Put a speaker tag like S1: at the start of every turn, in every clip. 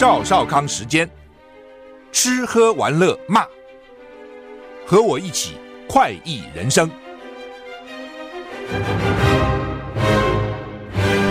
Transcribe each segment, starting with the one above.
S1: 赵少康时间，吃喝玩乐骂，和我一起快意人生。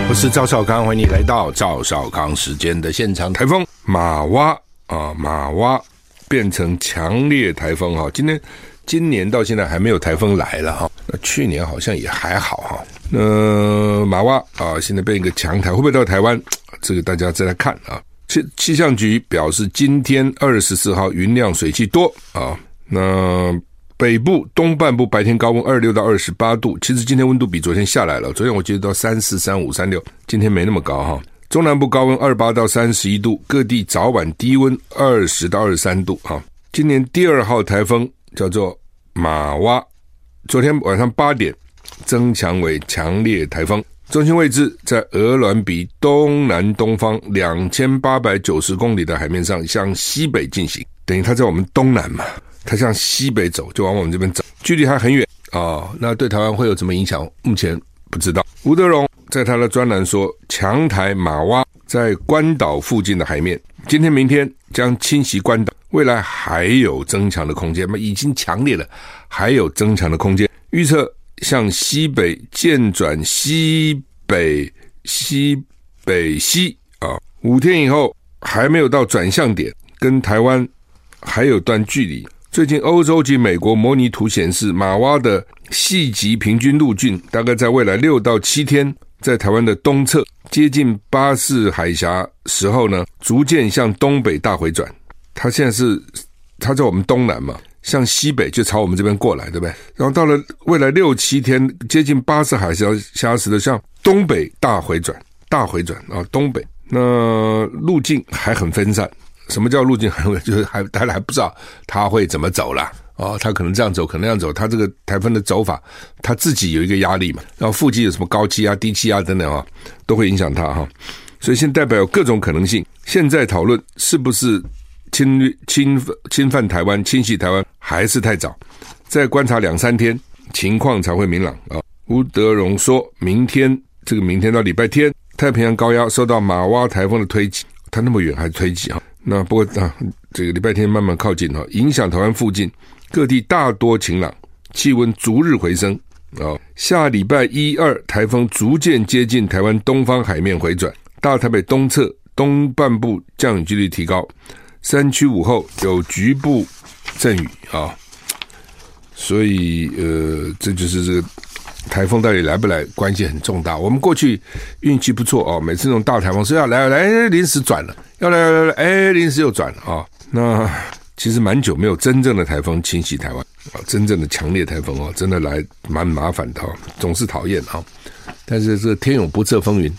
S1: 我是赵少康，欢迎你来到赵少康时间的现场。台风玛娃啊，玛娃变成强烈台风哈，今天今年到现在还没有台风来了哈，那去年好像也还好哈。那玛娃啊，现在变一个强台，会不会到台湾？这个大家再来看啊。气气象局表示，今天二十四号云量水汽多啊。那北部东半部白天高温二六到二十八度，其实今天温度比昨天下来了。昨天我记得到三四、三五、三六，今天没那么高哈。中南部高温二八到三十一度，各地早晚低温二十到二十三度哈。今年第二号台风叫做玛娃，昨天晚上八点增强为强烈台风。中心位置在鹅銮鼻东南东方两千八百九十公里的海面上，向西北进行，等于它在我们东南嘛，它向西北走，就往我们这边走，距离还很远。啊、哦。那对台湾会有什么影响？目前不知道。吴德荣在他的专栏说，强台玛娃在关岛附近的海面，今天明天将侵袭关岛，未来还有增强的空间，那已经强烈了，还有增强的空间，预测。向西北渐转西北西北西啊，五天以后还没有到转向点，跟台湾还有段距离。最近欧洲及美国模拟图显示，玛娃的细级平均路径大概在未来六到七天，在台湾的东侧接近巴士海峡时候呢，逐渐向东北大回转。它现在是它在我们东南嘛。向西北就朝我们这边过来，对不对？然后到了未来六七天，接近巴士海峡峡时的向东北大回转，大回转啊，东北那路径还很分散。什么叫路径很就是还大家还不知道他会怎么走了哦，他可能这样走，可能这样走。他这个台风的走法，他自己有一个压力嘛。然后附近有什么高气压、低气压等等啊，都会影响他哈。所以现在代表有各种可能性。现在讨论是不是？侵略、侵侵犯台湾、侵袭台湾还是太早，再观察两三天，情况才会明朗啊。吴德荣说，明天这个明天到礼拜天，太平洋高压受到马洼台风的推挤，它那么远还推挤啊？那不过啊，这个礼拜天慢慢靠近啊，影响台湾附近各地大多晴朗，气温逐日回升啊。下礼拜一二，台风逐渐接近台湾东方海面回转，大台北东侧东半部降雨几率提高。山区午后有局部阵雨啊，所以呃，这就是这个台风到底来不来，关系很重大。我们过去运气不错哦，每次那种大台风是要来来临时转了，要来来来哎，临时又转了啊。那其实蛮久没有真正的台风侵袭台湾啊，真正的强烈台风哦，真的来蛮麻烦的，哦总是讨厌啊。但是这天有不测风云，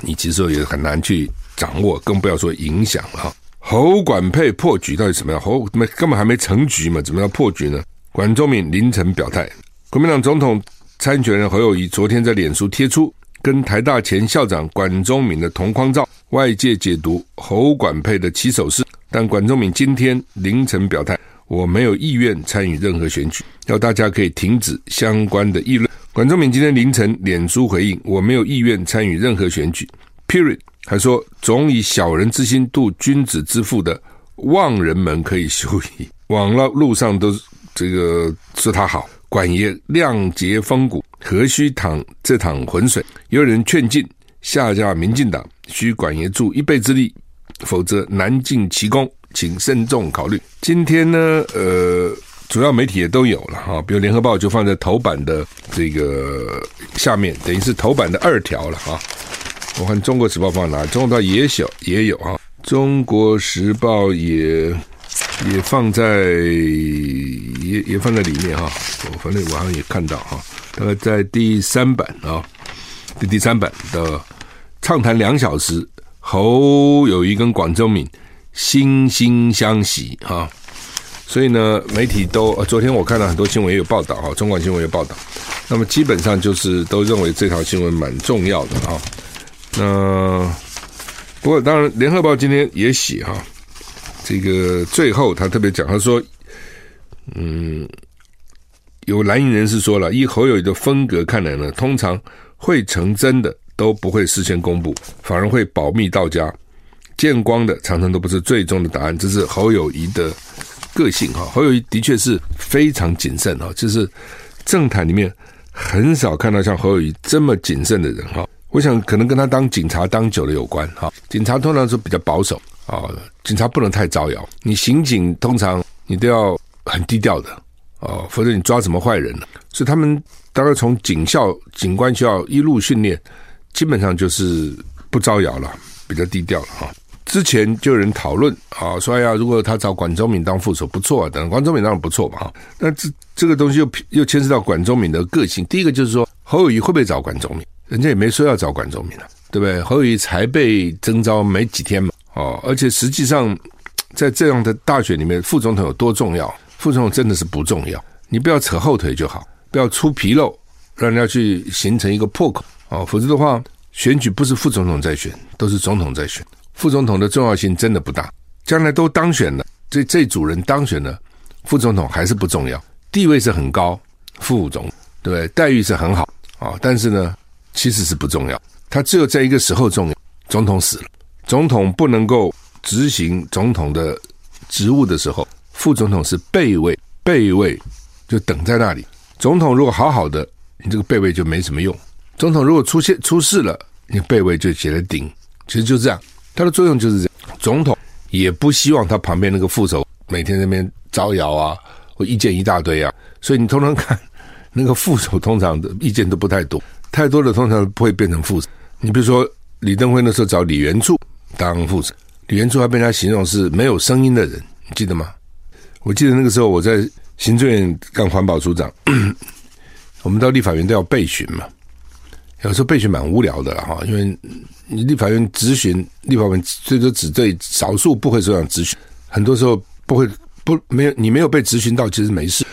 S1: 你其实也很难去掌握，更不要说影响了。侯管配破局到底怎么样？侯没根本还没成局嘛，怎么样破局呢？管中闵凌晨表态，国民党总统参选人侯友宜昨天在脸书贴出跟台大前校长管中闵的同框照，外界解读侯管配的起手式，但管中闵今天凌晨表态，我没有意愿参与任何选举，要大家可以停止相关的议论。管中闵今天凌晨脸书回应，我没有意愿参与任何选举。Period。还说：“总以小人之心度君子之腹的望人们可以休矣。网络路上都这个说他好，管爷亮节风骨，何须淌这趟浑水？有人劝进下架民进党，需管爷助一臂之力，否则难尽其功，请慎重考虑。”今天呢，呃，主要媒体也都有了哈，比如联合报就放在头版的这个下面，等于是头版的二条了哈。我看《中国时报》放哪？《中国时报》也小也有啊，《中国时报》也也放在也也放在里面哈。我反正我好像也看到哈，大概在第三版啊，第第三版的畅谈两小时，侯友谊跟管中闵惺惺相惜哈。所以呢，媒体都昨天我看到很多新闻也有报道哈，中广新闻有报道。那么基本上就是都认为这条新闻蛮重要的哈。那不过当然，《联合报》今天也写哈，这个最后他特别讲，他说，嗯，有蓝营人士说了，以侯友谊的风格看来呢，通常会成真的都不会事先公布，反而会保密到家，见光的常常都不是最终的答案，这是侯友谊的个性哈。侯友谊的确是非常谨慎哈，就是政坛里面很少看到像侯友谊这么谨慎的人哈。我想可能跟他当警察当久了有关哈。警察通常是比较保守啊，警察不能太招摇。你刑警通常你都要很低调的哦，否则你抓什么坏人呢？所以他们大概从警校、警官学校一路训练，基本上就是不招摇了，比较低调了哈。之前就有人讨论啊，说呀，如果他找管中闵当副手不错啊，等管中闵当然不错嘛哈。那这这个东西又又牵涉到管中闵的个性。第一个就是说，侯友谊会不会找管中闵？人家也没说要找管仲明啊，对不对？侯友宜才被征召没几天嘛，哦，而且实际上在这样的大选里面，副总统有多重要？副总统真的是不重要，你不要扯后腿就好，不要出纰漏，让人家去形成一个破口哦，否则的话，选举不是副总统在选，都是总统在选。副总统的重要性真的不大，将来都当选了，这这组人当选了，副总统还是不重要，地位是很高，副总对不对？待遇是很好啊，但是呢，其实是不重要，他只有在一个时候重要，总统死了，总统不能够执行总统的职务的时候，副总统是备位，备位就等在那里。总统如果好好的，你这个备位就没什么用；总统如果出现出事了，你备位就起来顶，其实就这样。它的作用就是这样，总统也不希望他旁边那个副手每天在那边招摇啊，或意见一大堆啊，所以你通常看 那个副手通常的意见都不太多，太多的通常不会变成副手。你比如说李登辉那时候找李元柱当副手，李元柱还被人家形容是没有声音的人，记得吗？我记得那个时候我在行政院干环保组长，我们到立法院都要备询嘛。有时候备询蛮无聊的哈，因为你立法院质询，立法院最多只对少数部会首长质询，很多时候不会不没有你没有被质询到，其实没事。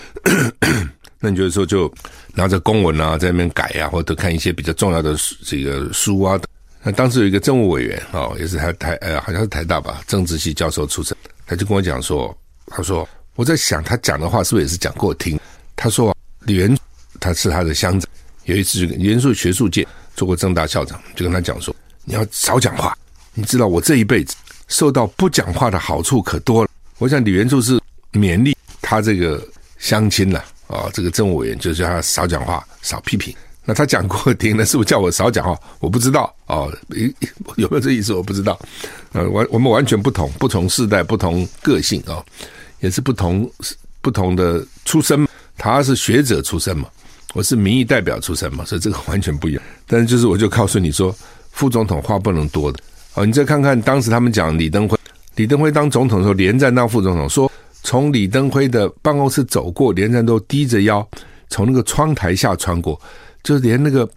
S1: 那你有时候就拿着公文啊，在那边改啊，或者看一些比较重要的这个书啊。那当时有一个政务委员哦，也是台台呃，好像是台大吧，政治系教授出身，他就跟我讲说，他说我在想他讲的话是不是也是讲给我听？他说李元他是他的乡长。有一次，元素学术界做过政大校长，就跟他讲说：“你要少讲话，你知道我这一辈子受到不讲话的好处可多了。”我想李元素是勉励他这个乡亲了，哦这个政务委员就叫他少讲话，少批评。那他讲过听了，是不是叫我少讲话？我不知道哦，有没有这意思？我不知道。呃，完我们完全不同，不同世代，不同个性啊，也是不同不同的出身。他是学者出身嘛。我是民意代表出身嘛，所以这个完全不一样。但是就是我就告诉你说，副总统话不能多的哦。你再看看当时他们讲李登辉，李登辉当总统的时候，连战当副总统，说从李登辉的办公室走过，连战都低着腰从那个窗台下穿过，就是连那个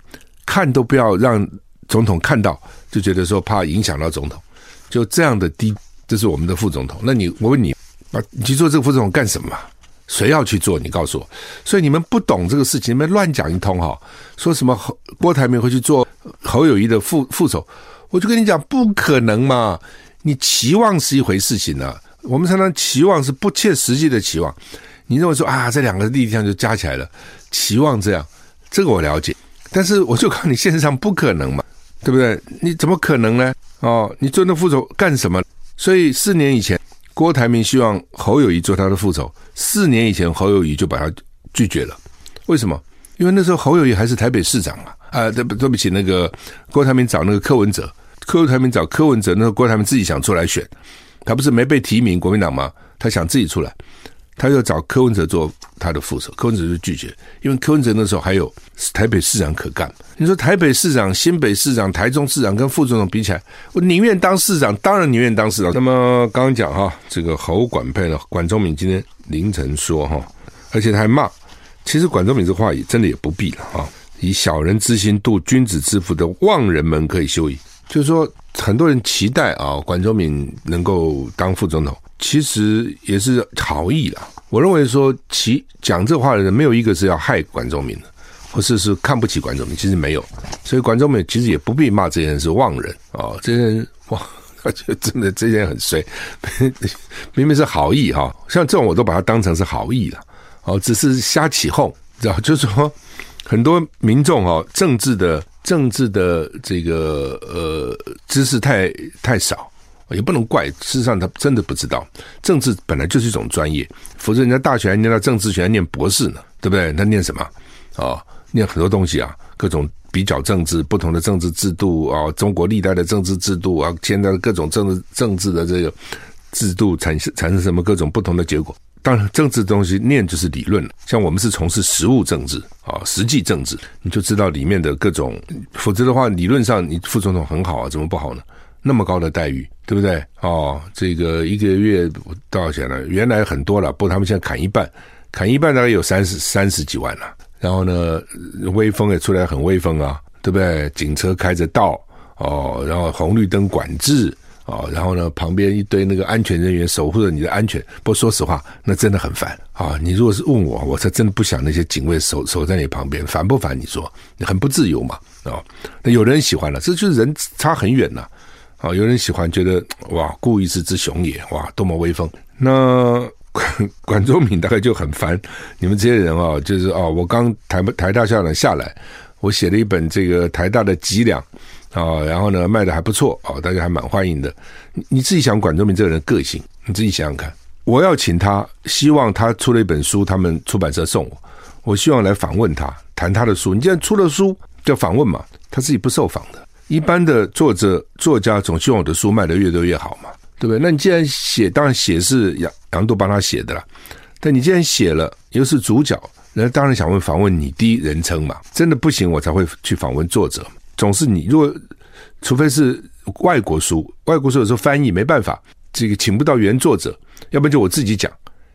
S1: 看都不要让总统看到，就觉得说怕影响到总统，就这样的低，这是我们的副总统。那你我问你啊，你去做这个副总统干什么？谁要去做？你告诉我。所以你们不懂这个事情，你们乱讲一通哈。说什么侯郭台铭会去做侯友谊的副副手？我就跟你讲，不可能嘛！你期望是一回事情呢。我们常常期望是不切实际的期望。你认为说啊，这两个力量就加起来了，期望这样，这个我了解。但是我就告诉你，现实上不可能嘛，对不对？你怎么可能呢？哦，你做那副手干什么？所以四年以前。郭台铭希望侯友谊做他的副手，四年以前侯友谊就把他拒绝了。为什么？因为那时候侯友谊还是台北市长啊！啊，对不对不起，那个郭台铭找那个柯文哲，柯台铭找柯文哲，那个郭台铭自己想出来选，他不是没被提名国民党吗？他想自己出来。他又找柯文哲做他的副手，柯文哲就拒绝，因为柯文哲那时候还有台北市长可干。你说台北市长、新北市长、台中市长跟副总统比起来，我宁愿当市长，当然宁愿当市长。那么刚刚讲哈，这个侯管配的管中闵今天凌晨说哈，而且他还骂，其实管中闵这话也真的也不必了哈，以小人之心度君子之腹的望人们可以休矣。就是说，很多人期待啊，管中闵能够当副总统。其实也是好意啦。我认为说，其讲这话的人没有一个是要害管中闵的，或是是看不起管中闵，其实没有。所以管中闵其实也不必骂这些人是妄人啊，这些人哇，他就真的这些人很衰，明明是好意哈，像这种我都把它当成是好意了，哦，只是瞎起哄，知道？就是说很多民众哦，政治的政治的这个呃知识太太少。也不能怪。事实上，他真的不知道，政治本来就是一种专业，否则人家大学还念到政治学，还念博士呢，对不对？他念什么？哦，念很多东西啊，各种比较政治，不同的政治制度啊，中国历代的政治制度啊，现在各种政治政治的这个制度产生产生什么各种不同的结果。当然，政治东西念就是理论，像我们是从事实务政治啊，实际政治，你就知道里面的各种。否则的话，理论上你副总统很好啊，怎么不好呢？那么高的待遇，对不对？哦，这个一个月多少钱呢？原来很多了，不过他们现在砍一半，砍一半大概有三十三十几万了。然后呢，威风也出来很威风啊，对不对？警车开着道哦，然后红绿灯管制。哦，然后呢，旁边一堆那个安全人员守护着你的安全。不过说实话，那真的很烦啊！你如果是问我，我才真的不想那些警卫守守在你旁边，烦不烦？你说你很不自由嘛？啊、那有人喜欢了，这就是人差很远呐。啊、有人喜欢，觉得哇，故意是只熊也，哇，多么威风。那管管中闵大概就很烦你们这些人啊、就是啊、我刚台台大校长下来，我写了一本这个台大的脊梁。啊、然后呢，卖的还不错哦，大家还蛮欢迎的。你你自己想管中明这个人的个性，你自己想想看。我要请他，希望他出了一本书，他们出版社送我，我希望来访问他，谈他的书。你既然出了书，就访问嘛。他自己不受访的，一般的作者作家总希望我的书卖得越多越好嘛，对不对？那你既然写，当然写是杨杨度帮他写的啦。但你既然写了，又是主角，人家当然想问访问你第一人称嘛。真的不行，我才会去访问作者。总是你，如果除非是外国书，外国书有时候翻译没办法，这个请不到原作者，要不然就我自己讲，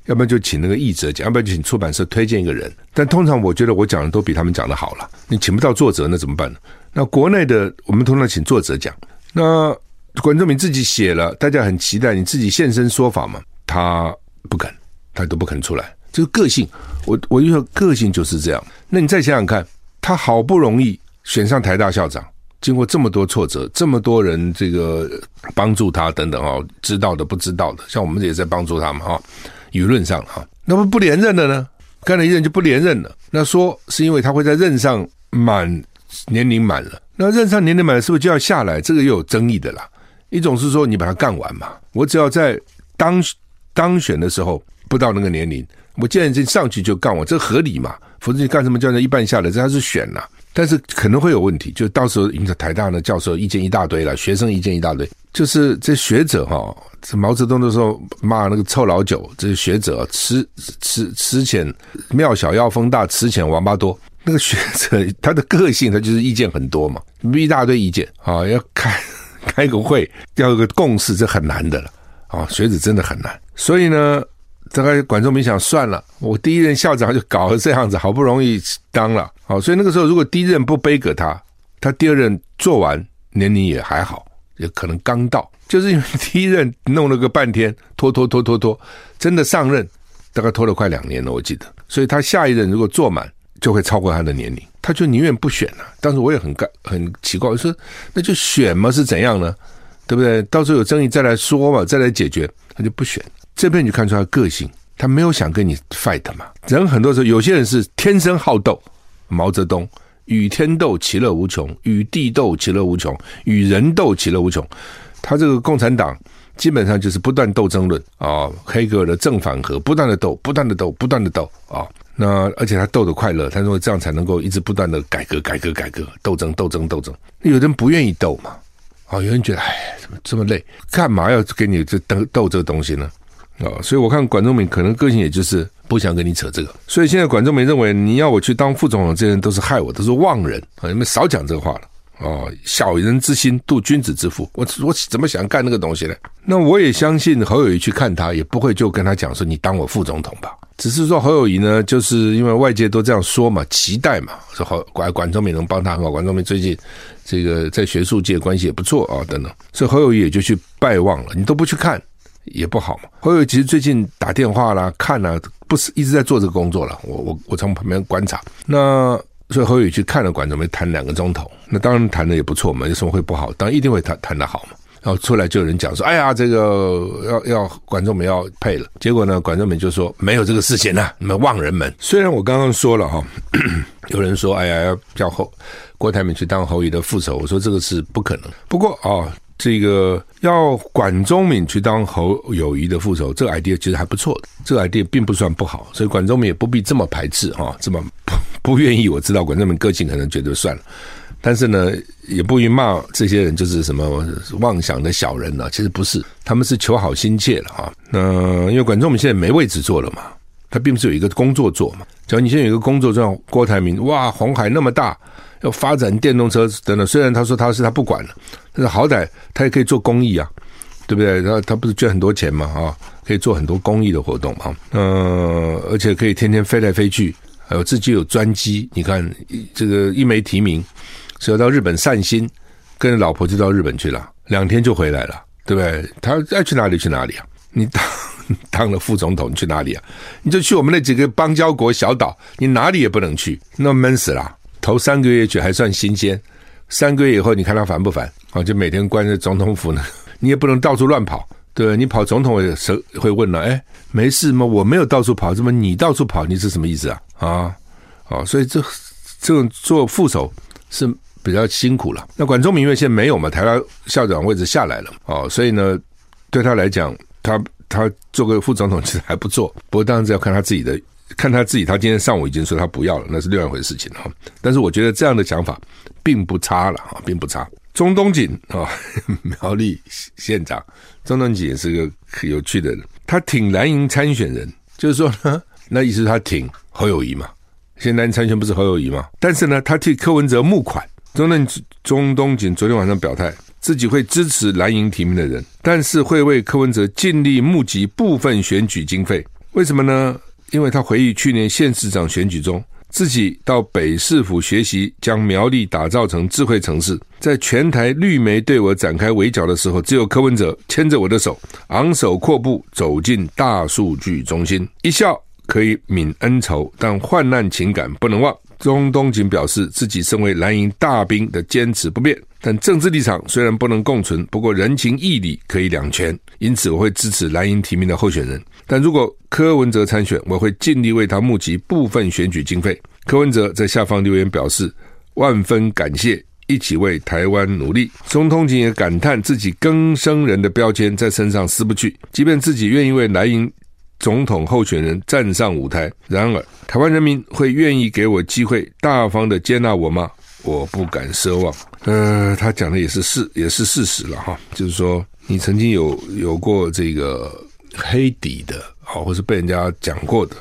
S1: 要不然就请那个译者讲，要不然就请出版社推荐一个人。但通常我觉得我讲的都比他们讲的好了。你请不到作者，那怎么办呢？那国内的我们通常请作者讲。那管仲明自己写了，大家很期待你自己现身说法嘛，他不肯，他都不肯出来。这个个性，我我就说个性就是这样。那你再想想看，他好不容易。选上台大校长，经过这么多挫折，这么多人这个帮助他等等哦，知道的不知道的，像我们也在帮助他们哈，舆论上哈，那么不连任的呢？干了一任就不连任了，那说是因为他会在任上满年龄满了，那任上年龄满了是不是就要下来？这个又有争议的啦。一种是说你把他干完嘛，我只要在当当选的时候不到那个年龄，我既然已经上去就干我，这合理嘛？否则你干什么叫人一半下来？这还是选呐？但是可能会有问题，就到时候影响台大的教授意见一大堆了，学生意见一大堆。就是这学者哈、哦，这毛泽东的时候骂那个臭老九，这些学者吃吃吃浅，庙小妖风大，吃浅王八多。那个学者他的个性，他就是意见很多嘛，一大堆意见啊、要开开个会，要有个共识，这很难的了啊、学者真的很难。所以呢。大概管中闵想算了，我第一任校长就搞成这样子，好不容易当了，好，所以那个时候如果第一任不背给他，他第二任做完年龄也还好，也可能刚到，就是因为第一任弄了个半天，拖拖拖拖拖，真的上任大概拖了快两年了，我记得，所以他下一任如果做满，就会超过他的年龄，他就宁愿不选了。当时我也很干很奇怪，我说那就选嘛是怎样呢？对不对？到时候有争议再来说嘛，再来解决，他就不选。这边你就看出他个性，他没有想跟你 fight 嘛。人很多时候，有些人是天生好斗。毛泽东与天斗，其乐无穷；与地斗，其乐无穷；与人斗，其乐无穷。他这个共产党基本上就是不断斗争论啊，黑格尔的正反合，不断的斗，不断的斗，不断的斗啊。那而且他斗得快乐，他说这样才能够一直不断的改革，改革，改革，斗争，斗争，斗争。有人不愿意斗嘛？啊，有人觉得哎，怎么这么累？干嘛要给你这斗斗这个东西呢？啊、所以我看管中闵可能个性也就是不想跟你扯这个，所以现在管中闵认为你要我去当副总统，这些人都是害我，都是妄人啊！你们少讲这个话了哦，小人之心度君子之腹，我我怎么想干那个东西呢？那我也相信侯友谊去看他，也不会就跟他讲说你当我副总统吧，只是说侯友谊呢，就是因为外界都这样说嘛，期待嘛，说好管管仲明能帮他很好，管仲明最近这个在学术界关系也不错啊、等等，所以侯友谊也就去拜望了，你都不去看。也不好嘛。侯友其实最近打电话啦、看啦，不是一直在做这个工作了。我我我从旁边观察，那所以侯友去看了管中闵谈两个钟头，那当然谈的也不错嘛。有什么会不好？当然一定会谈谈得好嘛。然后出来就有人讲说：“哎呀，这个要要管中闵要配了。”结果呢，管中闵就说：“没有这个事情啊，你们望人们。”虽然我刚刚说了哈，有人说：“哎呀，要叫侯郭台铭去当侯友宜的副手。”我说这个是不可能。不过啊、哦，这个要管中敏去当侯友谊的副手，这个 idea 其实还不错的，这个 idea 并不算不好，所以管中敏也不必这么排斥哈，这么不 不愿意。我知道管中敏个性可能觉得算了，但是呢，也不予骂这些人就是什么妄想的小人呢、其实不是，他们是求好心切了哈。那因为管中敏现在没位置做了嘛，他并不是有一个工作做嘛。假如你现在有一个工作做，郭台铭哇，红海那么大。要发展电动车等等，虽然他说他是他不管了，但是好歹他也可以做公益啊，对不对？他他不是捐很多钱嘛啊，可以做很多公益的活动啊，嗯，而且可以天天飞来飞去，还有自己有专机，你看这个一枚提名，是要到日本散心，跟着老婆就到日本去了，两天就回来了，对不对？他爱去哪里去哪里啊？你当当了副总统你去哪里啊？你就去我们那几个邦交国小岛，你哪里也不能去，那闷死了。头三个月去还算新鲜，三个月以后你看他烦不烦？啊，就每天关在总统府呢，你也不能到处乱跑，对，你跑总统也是会问了，哎，没事吗？我没有到处跑，怎么你到处跑？你是什么意思啊？啊，啊，所以这这种做副手是比较辛苦了。那管中闵因为现在没有嘛，台大校长位置下来了，哦，所以呢，对他来讲，他他做个副总统其实还不错，不过当然是要看他自己的。看他自己，他今天上午已经说他不要了，那是另外一回事情哈。但是我觉得这样的想法并不差了啊，并不差。中东锦啊，苗栗县长中东锦也是个很有趣的人，他挺蓝营参选人，就是说呢，那意思他挺侯友谊嘛。现在参选不是侯友谊嘛？但是呢，他替柯文哲募款。中东中东锦昨天晚上表态，自己会支持蓝营提名的人，但是会为柯文哲尽力募集部分选举经费。为什么呢？因为他回忆去年县市长选举中，自己到北市府学习将苗栗打造成智慧城市，在全台绿媒对我展开围剿的时候，只有柯文哲牵着我的手，昂首阔步走进大数据中心，一笑可以泯恩仇，但患难情感不能忘。钟东锦表示，自己身为蓝营大兵的坚持不变，但政治立场虽然不能共存，不过人情义理可以两全，因此我会支持蓝营提名的候选人。但如果柯文哲参选，我会尽力为他募集部分选举经费。柯文哲在下方留言表示万分感谢，一起为台湾努力。钟东锦也感叹自己更生人的标签在身上撕不去，即便自己愿意为蓝营。总统候选人站上舞台，然而台湾人民会愿意给我机会，大方的接纳我吗？我不敢奢望。呃，他讲的也是事，也是事实了哈。就是说，你曾经有有过这个黑底的，好，或是被人家讲过的，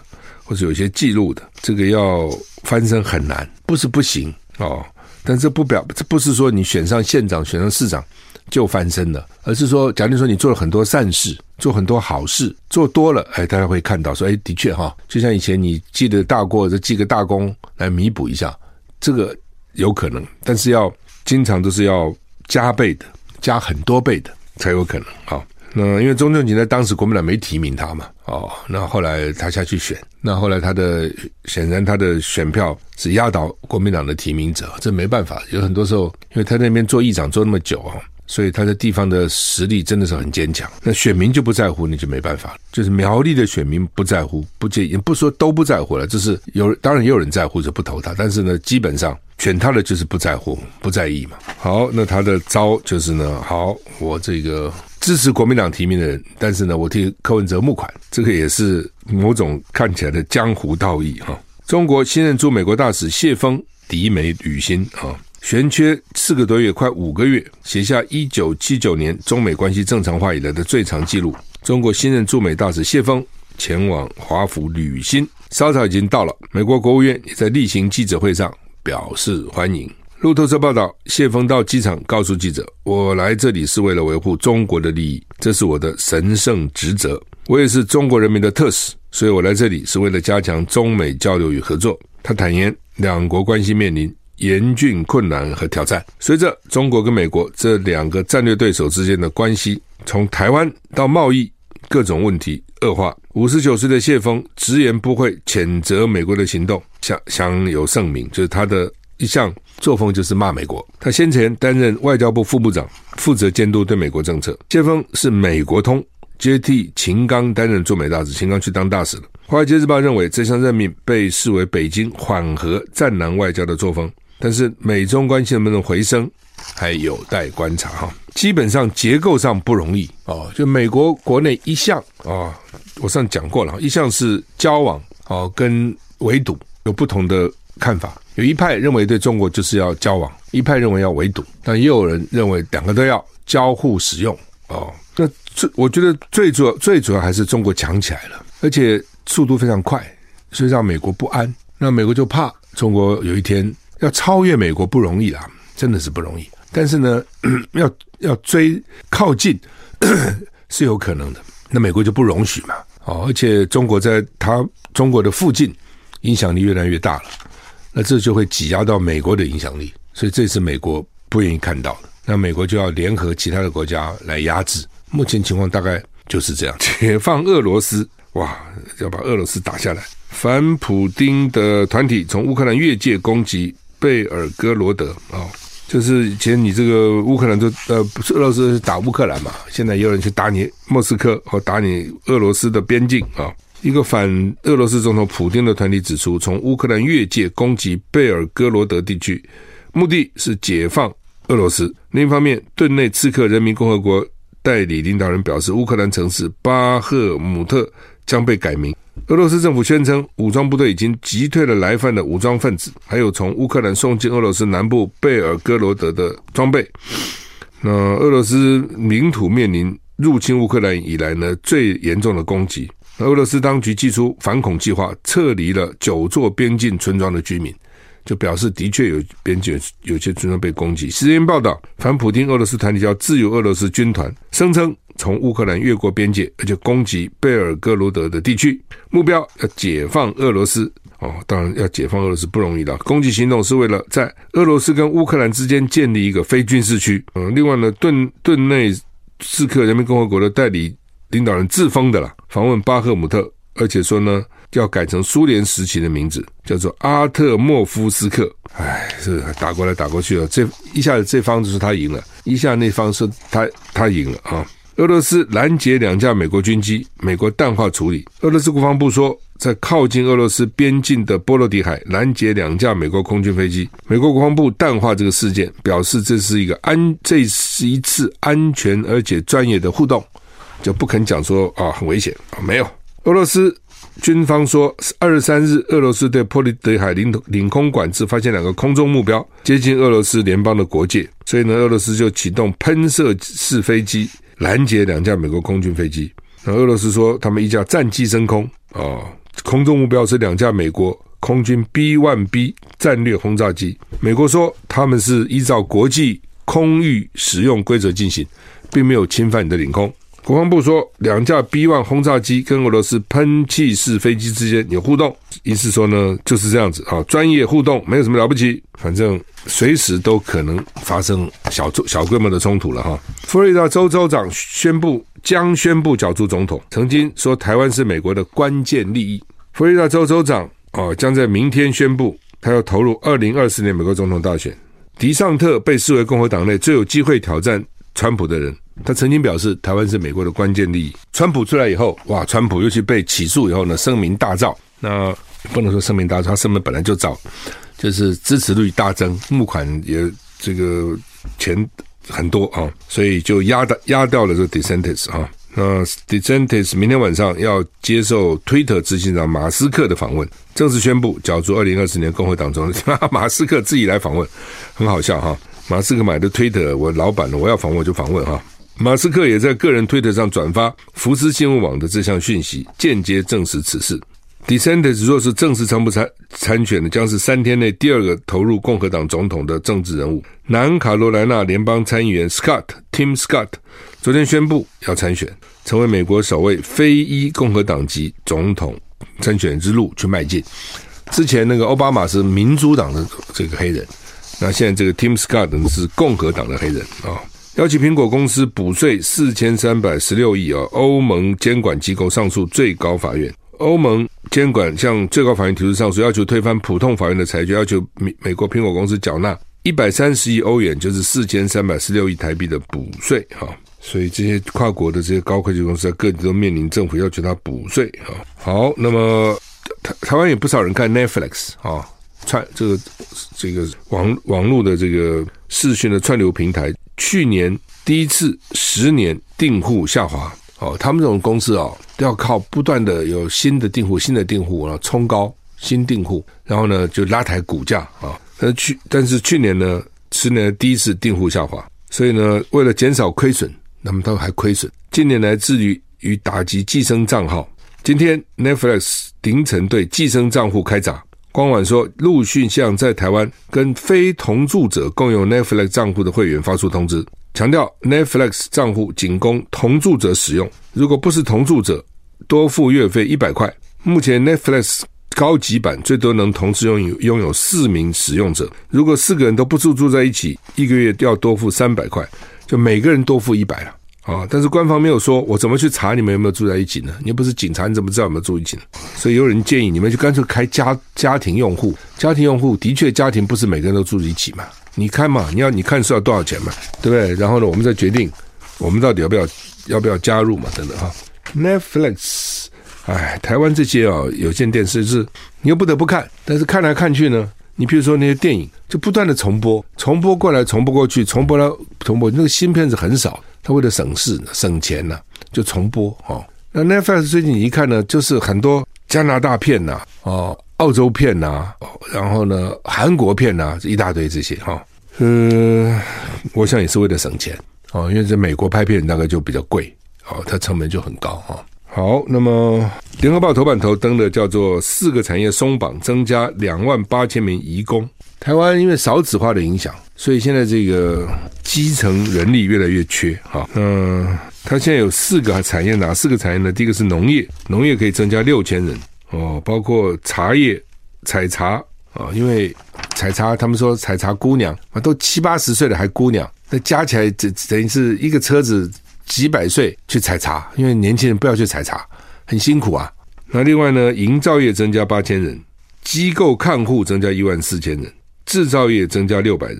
S1: 或是有些记录的，这个要翻身很难，不是不行哦。但这不表，这不是说你选上县长、选上市长就翻身了，而是说，假如说你做了很多善事。做很多好事，做多了，哎，大家会看到说，哎，的确哈，就像以前你记得大过，这记个大功来弥补一下，这个有可能，但是要经常都是要加倍的，加很多倍的才有可能。好，那因为钟正锦在当时国民党没提名他嘛，哦，那后来他下去选，那后来他的显然他的选票是压倒国民党的提名者，这没办法，有很多时候，因为他那边做议长做那么久啊。所以他的地方的实力真的是很坚强，那选民就不在乎，那就没办法。就是苗栗的选民不在乎，不介意，不说都不在乎了，就是有，当然也有人在乎，就不投他。但是呢，基本上选他的就是不在乎、不在意嘛。好，那他的招就是呢，好，我这个支持国民党提名的人，但是呢，我替柯文哲募款，这个也是某种看起来的江湖道义哈。中国新任驻美国大使谢峰抵美履新啊。悬缺四个多月，快五个月，写下一九七九年中美关系正常化以来的最长纪录。中国新任驻美大使谢峰前往华府履新，稍早已经到了。美国国务院也在例行记者会上表示欢迎。路透社报道，谢锋到机场告诉记者：“我来这里是为了维护中国的利益，这是我的神圣职责。我也是中国人民的特使，所以我来这里是为了加强中美交流与合作。”他坦言，两国关系面临严峻困难和挑战。随着中国跟美国这两个战略对手之间的关系从台湾到贸易各种问题恶化，五十九岁的谢锋直言不讳谴责美国的行动，享享有盛名，就是他的一项作风就是骂美国。他先前担任外交部副部长，负责监督对美国政策。谢锋是美国通，接替秦刚担任驻美大使，秦刚去当大使了。华尔街日报认为这项任命被视为北京缓和战狼外交的作风。但是美中关系能不能回升，还有待观察哈。基本上结构上不容易哦，就美国国内一向啊、哦，我上讲过了，一向是交往哦跟围堵有不同的看法，有一派认为对中国就是要交往，一派认为要围堵，但也有人认为两个都要交互使用哦。那最我觉得最主要最主要还是中国强起来了，而且速度非常快，所以让美国不安。那美国就怕中国有一天要超越美国不容易啦，真的是不容易。但是呢，要要追靠近 是有可能的，那美国就不容许嘛。哦，而且中国在它中国的附近影响力越来越大了，那这就会挤压到美国的影响力，所以这是美国不愿意看到的。那美国就要联合其他的国家来压制。目前情况大概就是这样，解放俄罗斯，哇，要把俄罗斯打下来。反普丁的团体从乌克兰越界攻击贝尔格罗德啊、哦，就是以前你这个乌克兰就呃不是俄罗斯打乌克兰嘛，现在也有人去打你莫斯科或打你俄罗斯的边境啊、哦。一个反俄罗斯总统普丁的团体指出，从乌克兰越界攻击贝尔哥罗德地区，目的是解放俄罗斯。另一方面，顿内刺客人民共和国代理领导人表示，乌克兰城市巴赫姆特将被改名。俄罗斯政府宣称，武装部队已经击退了来犯的武装分子，还有从乌克兰送进俄罗斯南部贝尔哥罗德的装备。那俄罗斯领土面临入侵乌克兰以来呢最严重的攻击。俄罗斯当局祭出反恐计划，撤离了九座边境村庄的居民。就表示的确有边境有些村庄被攻击。时间报道，反普丁俄罗斯团体叫自由俄罗斯军团，声称从乌克兰越过边界，而且攻击贝尔格罗德的地区，目标要解放俄罗斯。哦，当然要解放俄罗斯不容易的。攻击行动是为了在俄罗斯跟乌克兰之间建立一个非军事区。嗯，另外呢，顿顿内刺客人民共和国的代理领导人自封的了，访问巴赫姆特，而且说呢。要改成苏联时期的名字，叫做阿特莫夫斯克。哎，这打过来打过去了，这一下子这方就是他赢了，一下那方是他他赢了啊！俄罗斯拦截两架美国军机，美国淡化处理。俄罗斯国防部说，在靠近俄罗斯边境的波罗的海拦截两架美国空军飞机，美国国防部淡化这个事件，表示这是一个安，这是一次安全而且专业的互动，就不肯讲说啊很危险，没有俄罗斯。军方说，二十三日，俄罗斯对波罗的海领领空管制发现两个空中目标接近俄罗斯联邦的国界，所以呢，俄罗斯就启动喷射式飞机拦截两架美国空军飞机。那俄罗斯说，他们一架战机升空啊，空中目标是两架美国空军 B-1B 战略轰炸机。美国说，他们是依照国际空域使用规则进行，并没有侵犯你的领空。国防部说，两架 B-1 轰炸机跟俄罗斯喷气式飞机之间有互动，意思说呢，就是这样子啊，专业互动，没有什么了不起，反正随时都可能发生小小规模的冲突了哈。佛罗里达州州长宣布将宣布角逐总统，曾经说台湾是美国的关键利益。佛罗里达州州长啊，将在明天宣布他要投入二零二四年美国总统大选。迪尚特被视为共和党内最有机会挑战川普的人。他曾经表示，台湾是美国的关键利益。川普出来以后，哇，川普尤其被起诉以后呢，声名大噪。那不能说声名大噪，他声名本来就噪，就是支持率大增，募款也这个钱很多啊，所以就压的压掉了这 d e s e n t i s 啊。那 d e s e n t i s 明天晚上要接受 Twitter 执行长马斯克的访问，正式宣布角逐二零二四年共和党总统。马斯克自己来访问，很好笑哈。马斯克买的 Twitter，我老板了，我要访问我就访问哈。马斯克也在个人推特上转发福斯新闻网的这项讯息，间接证实此事。DeSantis 若是正式参不参参选的，将是三天内第二个投入共和党总统的政治人物。南卡罗来纳联邦参议员 Scott Tim Scott 昨天宣布要参选，成为美国首位非裔共和党籍总统参选之路去迈进。之前那个奥巴马是民主党的这个黑人，那现在这个 Tim Scott 是共和党的黑人啊。要求苹果公司补税四千三百十六亿啊！欧盟监管机构上诉最高法院，欧盟监管向最高法院提出上诉，要求推翻普通法院的裁决，要求美美国苹果公司缴纳一百三十亿欧元，就是四千三百十六亿台币的补税哈。所以这些跨国的这些高科技公司在各地都面临政府要求他补税哈。好，那么台台湾有不少人看 Netflix 啊。串这个这个网网络的这个视讯的串流平台，去年第一次十年订户下滑哦，他们这种公司哦，都要靠不断的有新的订户、新的订户啊，冲高新订户，然后呢就拉抬股价啊。但去但是去年呢，十年第一次订户下滑，所以呢，为了减少亏损，那么他还亏损。近年来致力于打击寄生账号。今天 Netflix 凌晨对寄生账户开闸。官网说，陆续向在台湾跟非同住者共用 Netflix 账户的会员发出通知，强调 Netflix 账户仅供同住者使用，如果不是同住者，多付月费一百块。目前 Netflix 高级版最多能同时拥有拥有四名使用者，如果四个人都不住住在一起，一个月要多付三百块，就每个人多付一百了。啊！但是官方没有说，我怎么去查你们有没有住在一起呢？你又不是警察，你怎么知道有没有住一起呢？所以有人建议你们就干脆开家家庭用户。家庭用户的确，家庭不是每个人都住在一起嘛？你看嘛，你要你看是要多少钱嘛？对不对？然后呢，我们再决定我们到底要不要要不要加入嘛？等等哈。Netflix，哎，台湾这些啊、哦、有线电视是你又不得不看，但是看来看去呢，你比如说那些电影就不断的重播，重播过来，重播过去，重播了重播，那个新片子很少。他为了省事、省钱呢、就重播哦。那 Netflix 最近一看呢，就是很多加拿大片呐、哦，澳洲片呐、啊，然后呢，韩国片呐、啊，一大堆这些哈、哦。嗯，我想也是为了省钱哦，因为在美国拍片大概就比较贵哦，它成本就很高哈、哦。好，那么联合报头版头登的叫做四个产业松绑，增加两万八千名移工。台湾因为少子化的影响，所以现在这个基层人力越来越缺。哈，嗯，它现在有四个产业，哪四个产业呢？第一个是农业，农业可以增加六千人哦，包括茶叶、采茶啊，因为采茶，他们说采茶姑娘啊，都七八十岁了还姑娘，那加起来等等于是一个车子几百岁去采茶，因为年轻人不要去采茶，很辛苦啊。那另外呢，营造业增加八千人，机构看护增加一万四千人。制造业增加六百人，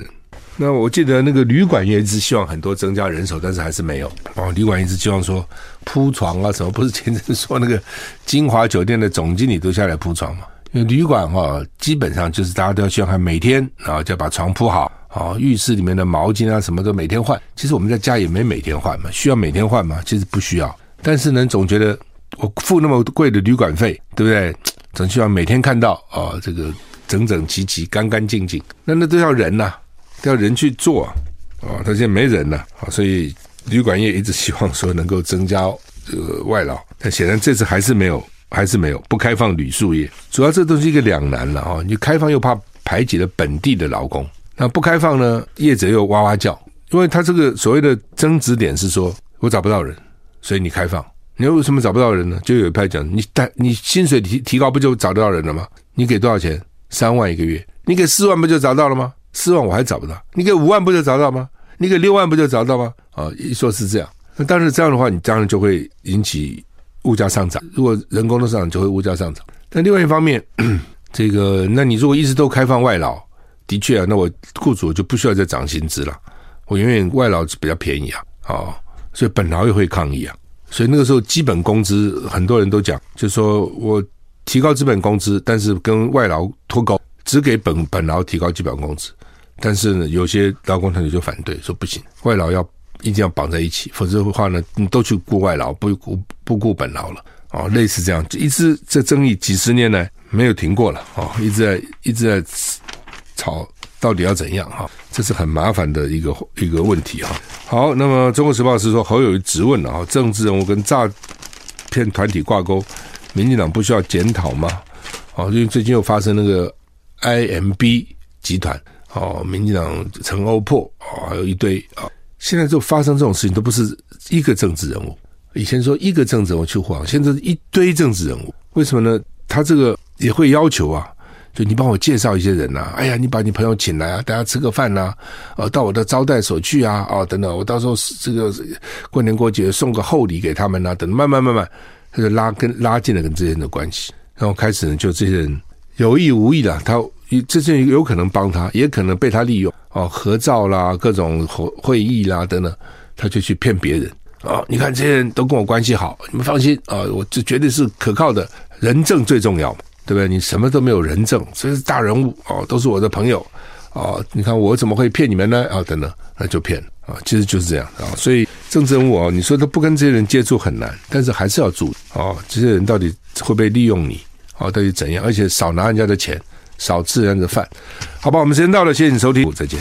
S1: 那我记得那个旅馆业一直希望很多增加人手，但是还是没有哦。旅馆一直希望说铺床啊什么，不是前阵说那个金华酒店的总经理都下来铺床嘛？因为旅馆哈，基本上就是大家都要希望他每天啊就要把床铺好啊，浴室里面的毛巾啊什么都每天换。其实我们在家也没每天换嘛，需要每天换吗？其实不需要。但是呢，总觉得我付那么贵的旅馆费，对不对？总希望每天看到啊这个。整整齐齐、干干净净，那那都要人呐、要人去做啊！哦，他现在没人了啊，所以旅馆业一直希望说能够增加这个外劳，但显然这次还是没有，还是没有不开放旅宿业。主要这都是一个两难了啊！你开放又怕排挤了本地的劳工，那不开放呢，业者又哇哇叫，因为他这个所谓的争执点是说我找不到人，所以你开放，你为什么找不到人呢？就有一派讲，你但你薪水提提高不就找得到人了吗？你给多少钱？三万一个月，你给四万不就找到了吗？四万我还找不到，你给五万不就找到吗？你给六万不就找到吗？啊，一说是这样，那当然这样的话，你当然就会引起物价上涨。如果人工的上涨，就会物价上涨。但另外一方面，这个，那你如果一直都开放外劳，的确啊，那我雇主就不需要再涨薪资了。我永远外劳比较便宜啊，啊，所以本劳也会抗议啊。所以那个时候基本工资，很多人都讲，就说我。提高基本工资，但是跟外劳脱钩，只给本本劳提高基本工资。但是呢，有些劳工团体就反对，说不行，外劳要一定要绑在一起，否则的话呢，你都去雇外劳，不雇不雇本劳了哦，类似这样，一直这争议几十年来没有停过了哦，一直在一直在吵，到底要怎样哈？这是很麻烦的一个一个问题哈。好，那么《中国时报》是说侯友宜质问了啊，政治人物跟诈骗团体挂钩。民进党不需要检讨吗？哦，因为最近又发生那个 IMB 集团，哦，民进党陈欧破，哦，还有一堆啊，现在就发生这种事情都不是一个政治人物。以前说一个政治人物去晃，现在是一堆政治人物。为什么呢？他这个也会要求啊，就你帮我介绍一些人呐、啊，哎呀，你把你朋友请来啊，大家吃个饭呐、啊，呃，到我的招待所去啊，哦，等等，我到时候这个过年过节送个厚礼给他们呐、等，慢慢慢慢。他就拉跟拉近了跟这些人的关系，然后开始呢，就这些人有意无意的，他这些有可能帮他，也可能被他利用哦，合照啦，各种会会议啦等等，他就去骗别人啊、哦。你看这些人都跟我关系好，你们放心啊、哦，我这绝对是可靠的，人证最重要。对不对？你什么都没有人证，所以是大人物哦，都是我的朋友哦。你看我怎么会骗你们呢？啊、等等，那就骗啊，其实就是这样啊。所以政治人物啊，你说他不跟这些人接触很难，但是还是要注意哦，这些人到底会不会利用你？哦，到底怎样？而且少拿人家的钱，少吃人家的饭，好吧？我们时间到了，谢谢你收听，再见。